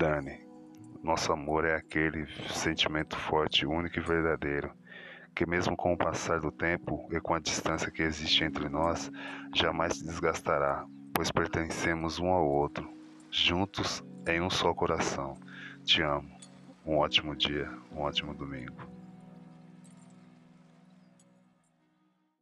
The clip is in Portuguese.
Dani, nosso amor é aquele sentimento forte, único e verdadeiro, que mesmo com o passar do tempo e com a distância que existe entre nós, jamais se desgastará, pois pertencemos um ao outro, juntos em um só coração. Te amo. Um ótimo dia, um ótimo domingo.